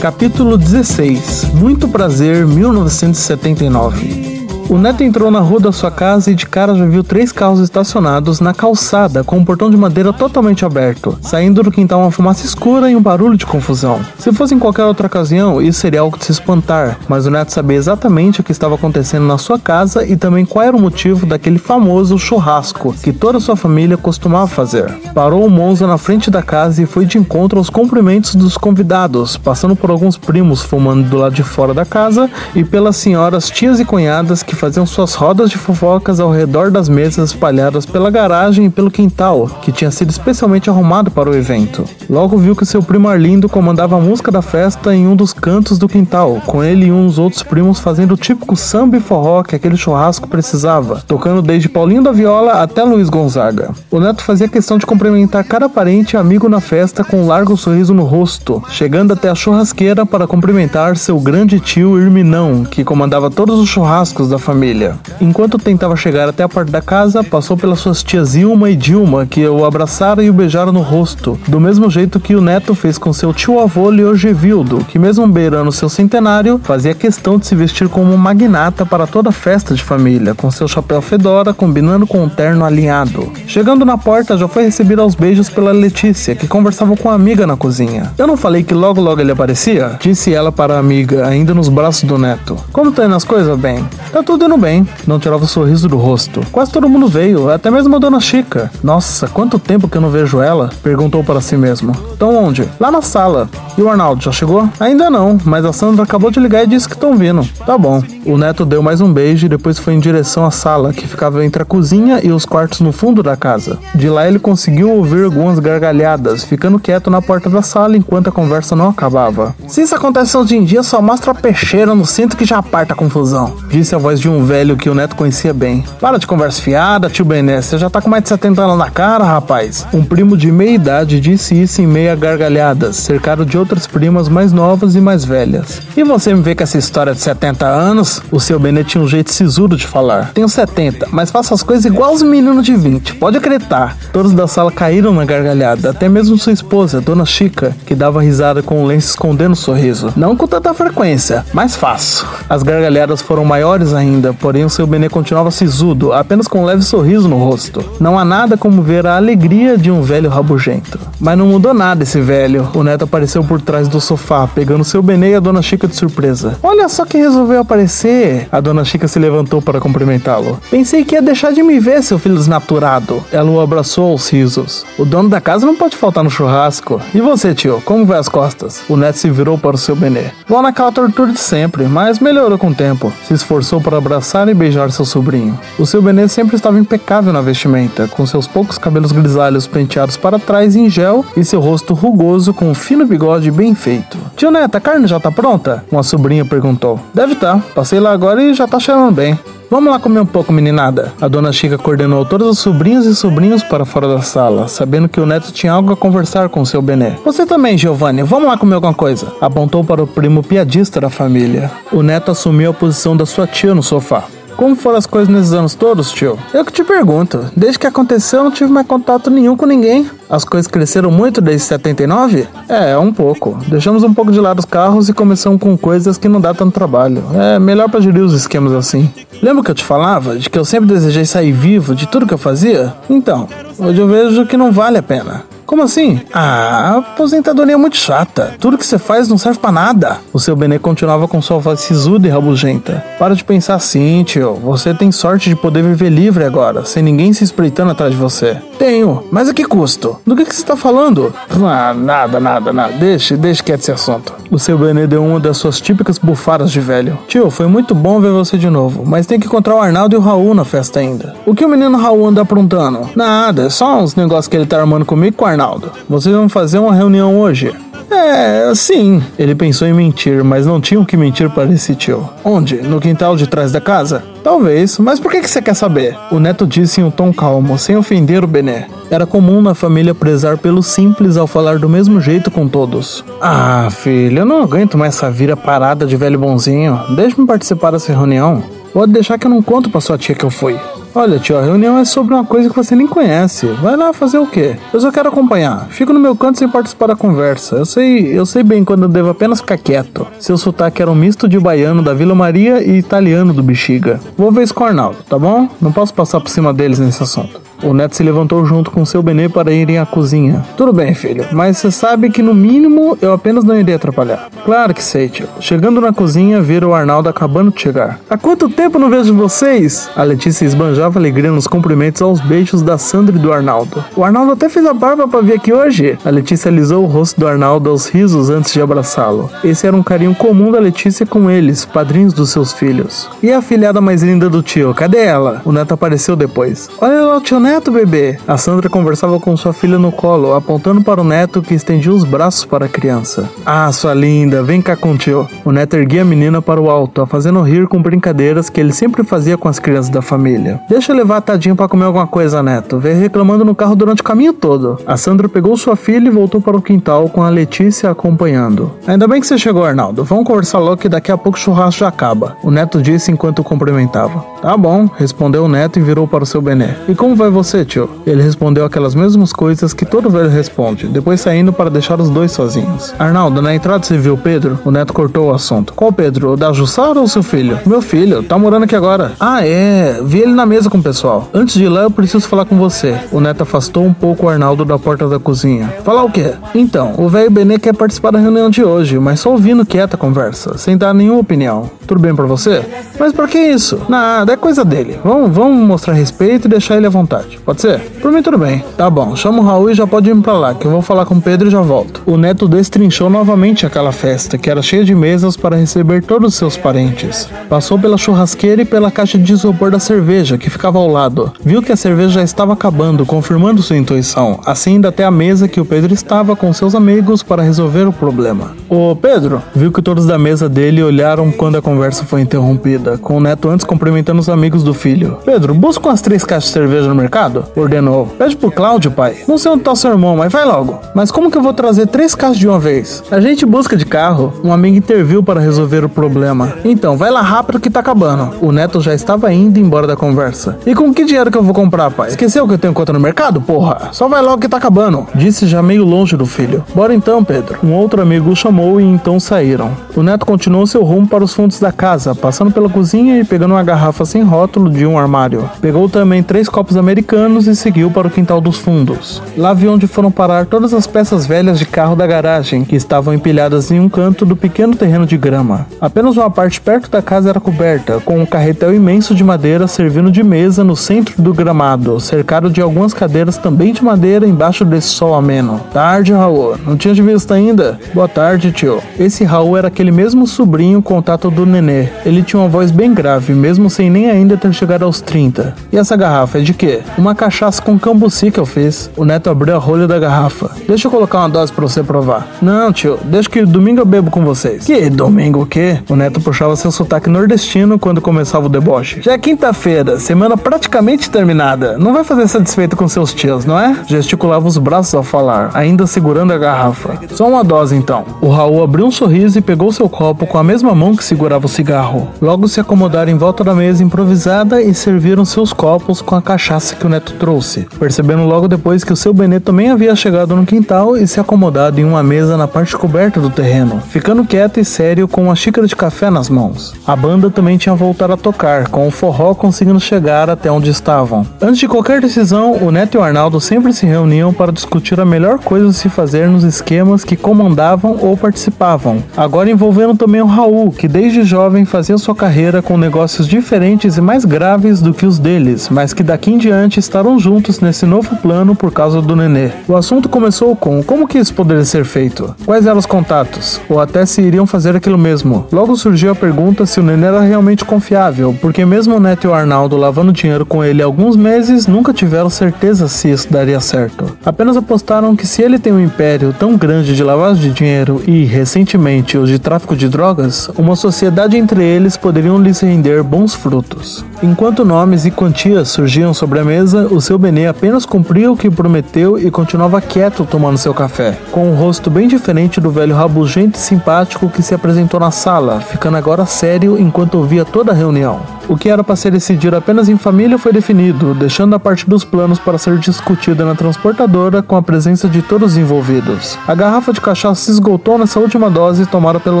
Capítulo 16 Muito Prazer, 1979 o neto entrou na rua da sua casa e de cara já viu três carros estacionados na calçada com um portão de madeira totalmente aberto, saindo do quintal uma fumaça escura e um barulho de confusão. Se fosse em qualquer outra ocasião, isso seria algo de se espantar, mas o neto sabia exatamente o que estava acontecendo na sua casa e também qual era o motivo daquele famoso churrasco que toda sua família costumava fazer. Parou o Monza na frente da casa e foi de encontro aos cumprimentos dos convidados, passando por alguns primos fumando do lado de fora da casa e pelas senhoras, tias e cunhadas que faziam suas rodas de fofocas ao redor das mesas espalhadas pela garagem e pelo quintal, que tinha sido especialmente arrumado para o evento. Logo viu que seu primo Arlindo comandava a música da festa em um dos cantos do quintal, com ele e uns outros primos fazendo o típico samba e forró que aquele churrasco precisava, tocando desde Paulinho da Viola até Luiz Gonzaga. O neto fazia questão de cumprimentar cada parente e amigo na festa com um largo sorriso no rosto, chegando até a churrasqueira para cumprimentar seu grande tio Irminão, que comandava todos os churrascos da família família. Enquanto tentava chegar até a porta da casa, passou pelas suas tias Ilma e Dilma, que o abraçaram e o beijaram no rosto, do mesmo jeito que o neto fez com seu tio-avô Leogevildo, que mesmo beirando seu centenário, fazia questão de se vestir como um magnata para toda festa de família, com seu chapéu fedora combinando com um terno alinhado. Chegando na porta, já foi recebido aos beijos pela Letícia, que conversava com a amiga na cozinha. Eu não falei que logo logo ele aparecia? Disse ela para a amiga, ainda nos braços do neto. Como tá indo as coisas, bem? Tá tudo indo bem, não tirava o sorriso do rosto. Quase todo mundo veio, até mesmo a dona Chica. Nossa, quanto tempo que eu não vejo ela? Perguntou para si mesmo. Então onde? Lá na sala. E o Arnaldo já chegou? Ainda não, mas a Sandra acabou de ligar e disse que estão vindo. Tá bom. O neto deu mais um beijo e depois foi em direção à sala, que ficava entre a cozinha e os quartos no fundo da casa. De lá ele conseguiu ouvir algumas gargalhadas, ficando quieto na porta da sala enquanto a conversa não acabava. Se isso acontece hoje em dia, só mostra a peixeira no cinto que já aparta a confusão, disse a voz de um velho que o neto conhecia bem. Para de conversa fiada, tio Bené, você já tá com mais de 70 anos na cara, rapaz. Um primo de meia idade disse isso em meia gargalhadas, cercado de outras primas mais novas e mais velhas. E você me vê com essa história de 70 anos? O seu Bené tinha um jeito sisudo de falar. Tenho 70, mas faço as coisas igual os meninos de 20, pode acreditar. Todos da sala caíram na gargalhada, até mesmo sua esposa, Dona Chica, que dava risada com o lenço escondendo o sorriso. Não com tanta frequência, mas faço. As gargalhadas foram maiores ainda, porém o seu Benê continuava sisudo, apenas com um leve sorriso no rosto. Não há nada como ver a alegria de um velho rabugento. Mas não mudou nada esse velho. O neto apareceu por trás do sofá, pegando seu Benê e a dona Chica de surpresa. Olha só quem resolveu aparecer! A dona Chica se levantou para cumprimentá-lo. Pensei que ia deixar de me ver, seu filho desnaturado. Ela o abraçou aos risos. O dono da casa não pode faltar no churrasco. E você, tio, como vai as costas? O neto se virou para o seu Benê. Vou naquela tortura de sempre, mas melhorou com o tempo. Se esforçou para abraçar e beijar seu sobrinho. O seu Benê sempre estava impecável na vestimenta, com seus poucos cabelos grisalhos penteados para trás em gel e seu rosto rugoso com um fino bigode bem feito. Tio Neto, a carne já tá pronta? Uma sobrinha perguntou. Deve tá. Passei lá agora e já tá cheirando bem. Vamos lá comer um pouco, meninada. A dona Chica coordenou todos os sobrinhos e sobrinhos para fora da sala, sabendo que o neto tinha algo a conversar com seu Bené. Você também, Giovanni, vamos lá comer alguma coisa. Apontou para o primo piadista da família. O neto assumiu a posição da sua tia no sofá. Como foram as coisas nesses anos todos, tio? Eu que te pergunto. Desde que aconteceu, eu não tive mais contato nenhum com ninguém. As coisas cresceram muito desde 79? É, um pouco. Deixamos um pouco de lado os carros e começamos com coisas que não dá tanto trabalho. É melhor pra gerir os esquemas assim. Lembra que eu te falava de que eu sempre desejei sair vivo de tudo que eu fazia? Então, hoje eu vejo que não vale a pena. Como assim? Ah, a aposentadoria é muito chata. Tudo que você faz não serve para nada. O seu Benê continuava com sua voz sisuda e rabugenta. Para de pensar assim, tio. Você tem sorte de poder viver livre agora, sem ninguém se espreitando atrás de você. Tenho, mas a que custo? Do que, que você tá falando? Ah, nada, nada, nada. Deixe, deixe quieto esse assunto. O seu Benê deu uma das suas típicas bufadas de velho. Tio, foi muito bom ver você de novo, mas tem que encontrar o Arnaldo e o Raul na festa ainda. O que o menino Raul anda aprontando? Nada, é só uns negócios que ele tá armando comigo com o Arnaldo. Arnaldo, vocês vão fazer uma reunião hoje? É, sim. Ele pensou em mentir, mas não tinham que mentir para esse tio. Onde? No quintal de trás da casa? Talvez, mas por que, que você quer saber? O neto disse em um tom calmo, sem ofender o Bené. Era comum na família prezar pelo simples ao falar do mesmo jeito com todos. Ah, filho, eu não aguento mais essa vira parada de velho bonzinho. Deixe-me participar dessa reunião. Pode deixar que eu não conto pra sua tia que eu fui. Olha, tio, a reunião é sobre uma coisa que você nem conhece. Vai lá fazer o quê? Eu só quero acompanhar. Fico no meu canto sem participar da conversa. Eu sei, eu sei bem quando eu devo apenas ficar quieto. Seu sotaque era um misto de baiano da Vila Maria e italiano do Bexiga. Vou ver isso com o Arnaldo, tá bom? Não posso passar por cima deles nesse assunto. O neto se levantou junto com seu Benê para irem à cozinha. Tudo bem, filho, mas você sabe que no mínimo eu apenas não iria atrapalhar. Claro que sei, tio. Chegando na cozinha, viram o Arnaldo acabando de chegar. Há quanto tempo não vejo vocês? A Letícia esbanjava alegria nos cumprimentos aos beijos da Sandra e do Arnaldo. O Arnaldo até fez a barba para vir aqui hoje. A Letícia alisou o rosto do Arnaldo aos risos antes de abraçá-lo. Esse era um carinho comum da Letícia com eles, padrinhos dos seus filhos. E a filhada mais linda do tio, cadê ela? O neto apareceu depois. Olha lá o tio neto, bebê. A Sandra conversava com sua filha no colo, apontando para o neto que estendia os braços para a criança. Ah, sua linda, vem cá com o tio. O neto erguia a menina para o alto, a fazendo rir com brincadeiras que ele sempre fazia com as crianças da família. Deixa eu levar tadinho para comer alguma coisa, neto. Veio reclamando no carro durante o caminho todo. A Sandra pegou sua filha e voltou para o quintal com a Letícia acompanhando. Ainda bem que você chegou, Arnaldo. Vamos conversar logo que daqui a pouco o churrasco já acaba. O neto disse enquanto o cumprimentava. Tá bom, respondeu o neto e virou para o seu Bené. E como vai você, tio? Ele respondeu aquelas mesmas coisas que todo velho responde, depois saindo para deixar os dois sozinhos. Arnaldo, na entrada você viu Pedro? O neto cortou o assunto. Qual Pedro? O da Jussara ou seu filho? Meu filho, tá morando aqui agora. Ah, é. Vi ele na mesa com o pessoal. Antes de ir lá, eu preciso falar com você. O neto afastou um pouco o Arnaldo da porta da cozinha. Falar o quê? Então, o velho Benê quer participar da reunião de hoje, mas só ouvindo quieta a conversa, sem dar nenhuma opinião. Tudo bem para você? Mas por que isso? Nada, é coisa dele. Vamos, vamos mostrar respeito e deixar ele à vontade. Pode ser? Por mim tudo bem. Tá bom, chama o Raul e já pode ir pra lá, que eu vou falar com o Pedro e já volto. O neto destrinchou novamente aquela festa, que era cheia de mesas para receber todos os seus parentes. Passou pela churrasqueira e pela caixa de isopor da cerveja, que ficava ao lado. Viu que a cerveja já estava acabando, confirmando sua intuição, assim indo até a mesa que o Pedro estava com seus amigos para resolver o problema. Ô Pedro, viu que todos da mesa dele olharam quando a conversa foi interrompida, com o neto antes cumprimentando os amigos do filho. Pedro, busca umas três caixas de cerveja no mercado? Ordenou. Pede pro Cláudio, pai. Não sei onde tá seu irmão, mas vai logo. Mas como que eu vou trazer três carros de uma vez? A gente busca de carro. Um amigo interviu para resolver o problema. Então, vai lá rápido que tá acabando. O neto já estava indo embora da conversa. E com que dinheiro que eu vou comprar, pai? Esqueceu que eu tenho conta no mercado, porra? Só vai logo que tá acabando. Disse já meio longe do filho. Bora então, Pedro. Um outro amigo o chamou e então saíram. O neto continuou seu rumo para os fundos da casa, passando pela cozinha e pegando uma garrafa sem rótulo de um armário. Pegou também três copos americanos e seguiu para o quintal dos fundos. Lá viu onde foram parar todas as peças velhas de carro da garagem, que estavam empilhadas em um canto do pequeno terreno de grama. Apenas uma parte perto da casa era coberta, com um carretel imenso de madeira servindo de mesa no centro do gramado, cercado de algumas cadeiras também de madeira embaixo desse sol ameno. Tarde, Raul. Não tinha te visto ainda? Boa tarde, tio. Esse Raul era aquele mesmo sobrinho contato do nenê. Ele tinha uma voz bem grave, mesmo sem nem ainda ter chegado aos 30. E essa garrafa é de quê? Uma cachaça com cambuci que eu fiz. O neto abriu a rolha da garrafa. Deixa eu colocar uma dose pra você provar. Não, tio, deixa que domingo eu bebo com vocês. Que domingo o quê? O neto puxava seu sotaque nordestino quando começava o deboche. Já é quinta-feira, semana praticamente terminada. Não vai fazer satisfeito com seus tios, não é? Gesticulava os braços ao falar, ainda segurando a garrafa. Só uma dose então. O Raul abriu um sorriso e pegou seu copo com a mesma mão que segurava o cigarro. Logo se acomodaram em volta da mesa improvisada e serviram seus copos com a cachaça que o neto trouxe percebendo logo depois que o seu Benê também havia chegado no quintal e se acomodado em uma mesa na parte coberta do terreno, ficando quieto e sério com uma xícara de café nas mãos. A banda também tinha voltado a tocar, com o forró conseguindo chegar até onde estavam. Antes de qualquer decisão, o Neto e o Arnaldo sempre se reuniam para discutir a melhor coisa a se fazer nos esquemas que comandavam ou participavam. Agora envolvendo também o Raul, que desde jovem fazia sua carreira com negócios diferentes e mais graves do que os deles, mas que daqui em diante estarão juntos nesse novo plano por causa do nenê. O assunto começou com como que isso poderia ser feito? Quais eram os contatos? Ou até se iriam fazer aquilo mesmo. Logo surgiu a pergunta se o nenê era realmente confiável, porque mesmo o Neto e o Arnaldo lavando dinheiro com ele há alguns meses, nunca tiveram certeza se isso daria certo. Apenas apostaram que se ele tem um império tão grande de lavagem de dinheiro e, recentemente, os de tráfico de drogas, uma sociedade entre eles poderiam lhes render bons frutos. Enquanto nomes e quantias surgiam sobre a mesa, o seu Benê apenas cumpria o que prometeu e continuava quieto tomando seu café, com um rosto bem diferente do velho rabugento e simpático que se apresentou na sala, ficando agora sério enquanto ouvia toda a reunião. O que era para ser decidido apenas em família foi definido, deixando a parte dos planos para ser discutida na transportadora com a presença de todos os envolvidos. A garrafa de cachaça se esgotou nessa última dose tomada pelo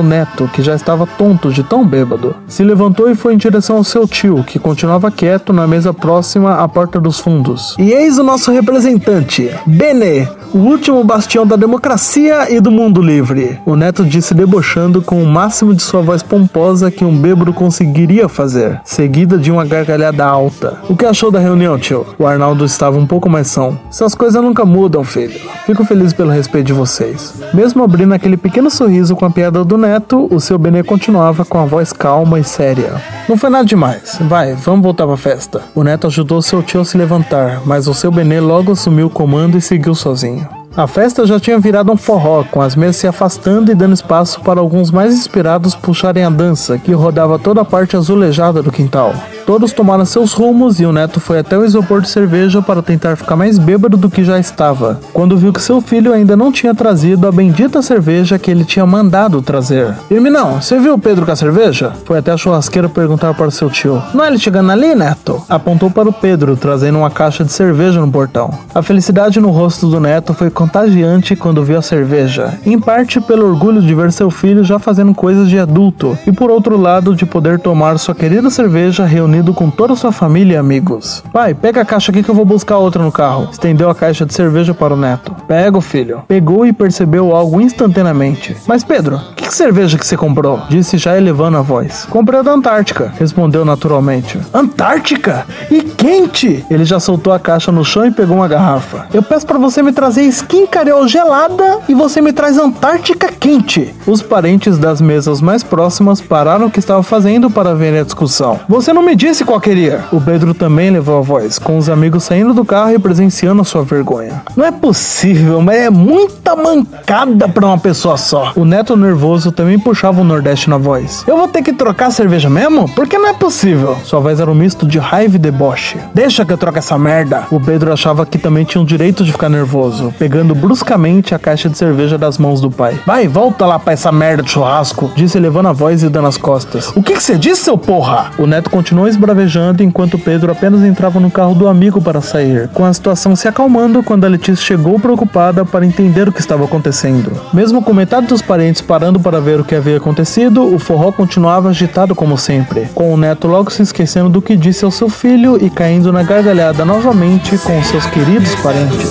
neto, que já estava tonto de tão bêbado. Se levantou e foi em direção ao seu tio, que continuava quieto na mesa próxima à porta dos fundos. E eis o nosso representante, Benê, o último bastião da democracia e do mundo livre. O neto disse debochando com o máximo de sua voz pomposa que um bêbado conseguiria fazer, seguida de uma gargalhada alta. O que achou da reunião, tio? O Arnaldo estava um pouco mais são. Essas coisas nunca mudam, filho. Fico feliz pelo respeito de vocês. Mesmo abrindo aquele pequeno sorriso com a piada do neto, o seu Benê continuava com a voz calma e séria. Não foi nada demais. Vai, vamos voltar pra festa. O neto ajudou seu tio a se levantar, mas o seu Benê logo assumiu o comando e seguiu sozinho. A festa já tinha virado um forró, com as mesas se afastando e dando espaço para alguns mais inspirados puxarem a dança, que rodava toda a parte azulejada do quintal. Todos tomaram seus rumos e o neto foi até o isopor de cerveja para tentar ficar mais bêbado do que já estava, quando viu que seu filho ainda não tinha trazido a bendita cerveja que ele tinha mandado trazer. Irminão, você viu o Pedro com a cerveja? Foi até a churrasqueira perguntar para seu tio. Não é ele chegando ali, neto? Apontou para o Pedro, trazendo uma caixa de cerveja no portão. A felicidade no rosto do neto foi contagiante quando viu a cerveja, em parte pelo orgulho de ver seu filho já fazendo coisas de adulto, e por outro lado de poder tomar sua querida cerveja reunida com toda a sua família e amigos. Pai, pega a caixa aqui que eu vou buscar outra no carro. Estendeu a caixa de cerveja para o neto. Pega, filho. Pegou e percebeu algo instantaneamente. Mas Pedro, que, cerveja que você comprou? Disse já elevando a voz. Comprei da Antártica, respondeu naturalmente. Antártica? E quente! Ele já soltou a caixa no chão e pegou uma garrafa. Eu peço para você me trazer skin carol gelada e você me traz Antártica quente. Os parentes das mesas mais próximas pararam o que estavam fazendo para ver a discussão. Você não me disse qual queria. O Pedro também levou a voz, com os amigos saindo do carro e presenciando a sua vergonha. Não é possível, mas é muita mancada pra uma pessoa só. O neto nervoso também puxava o Nordeste na voz. Eu vou ter que trocar a cerveja mesmo? Porque não é possível. Sua voz era um misto de raiva e deboche. Deixa que eu troque essa merda. O Pedro achava que também tinha o direito de ficar nervoso, pegando bruscamente a caixa de cerveja das mãos do pai. Vai, volta lá pra essa merda de churrasco, disse levando a voz e dando as costas. O que você disse, seu porra? O neto continuou esbravejando enquanto Pedro apenas entrava no carro do amigo para sair, com a situação se acalmando quando a Letícia chegou preocupada para entender o que estava acontecendo. Mesmo com metade dos parentes parando para ver o que havia acontecido, o forró continuava agitado como sempre, com o neto logo se esquecendo do que disse ao seu filho e caindo na gargalhada novamente com seus queridos parentes.